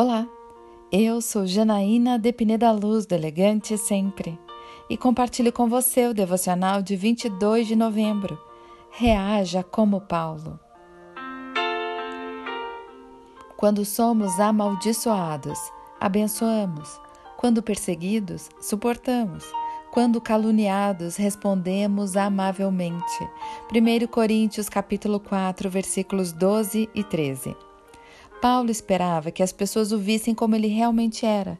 Olá, eu sou Janaína de Pineda Luz, do Elegante Sempre, e compartilho com você o devocional de 22 de novembro. Reaja como Paulo. Quando somos amaldiçoados, abençoamos. Quando perseguidos, suportamos. Quando caluniados, respondemos amavelmente. 1 Coríntios capítulo 4, versículos 12 e 13. Paulo esperava que as pessoas o vissem como ele realmente era,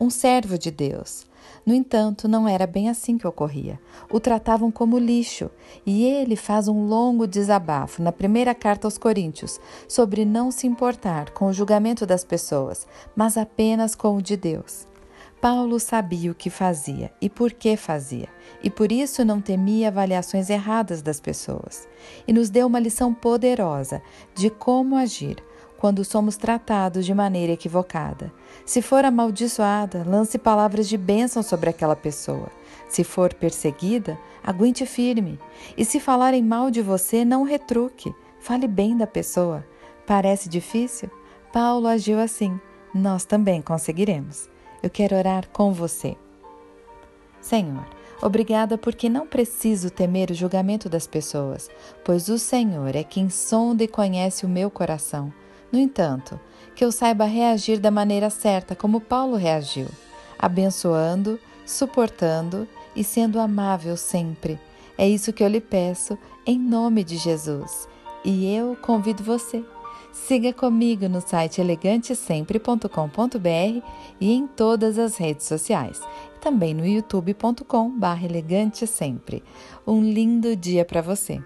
um servo de Deus. No entanto, não era bem assim que ocorria. O tratavam como lixo, e ele faz um longo desabafo na primeira carta aos Coríntios sobre não se importar com o julgamento das pessoas, mas apenas com o de Deus. Paulo sabia o que fazia e por que fazia, e por isso não temia avaliações erradas das pessoas. E nos deu uma lição poderosa de como agir quando somos tratados de maneira equivocada. Se for amaldiçoada, lance palavras de bênção sobre aquela pessoa. Se for perseguida, aguente firme. E se falarem mal de você, não retruque. Fale bem da pessoa. Parece difícil? Paulo agiu assim. Nós também conseguiremos. Eu quero orar com você. Senhor, obrigada porque não preciso temer o julgamento das pessoas, pois o Senhor é quem sonda e conhece o meu coração. No entanto, que eu saiba reagir da maneira certa, como Paulo reagiu, abençoando, suportando e sendo amável sempre. É isso que eu lhe peço, em nome de Jesus. E eu convido você. Siga comigo no site elegantesempre.com.br e em todas as redes sociais. Também no youtube.com/elegantesempre. Um lindo dia para você.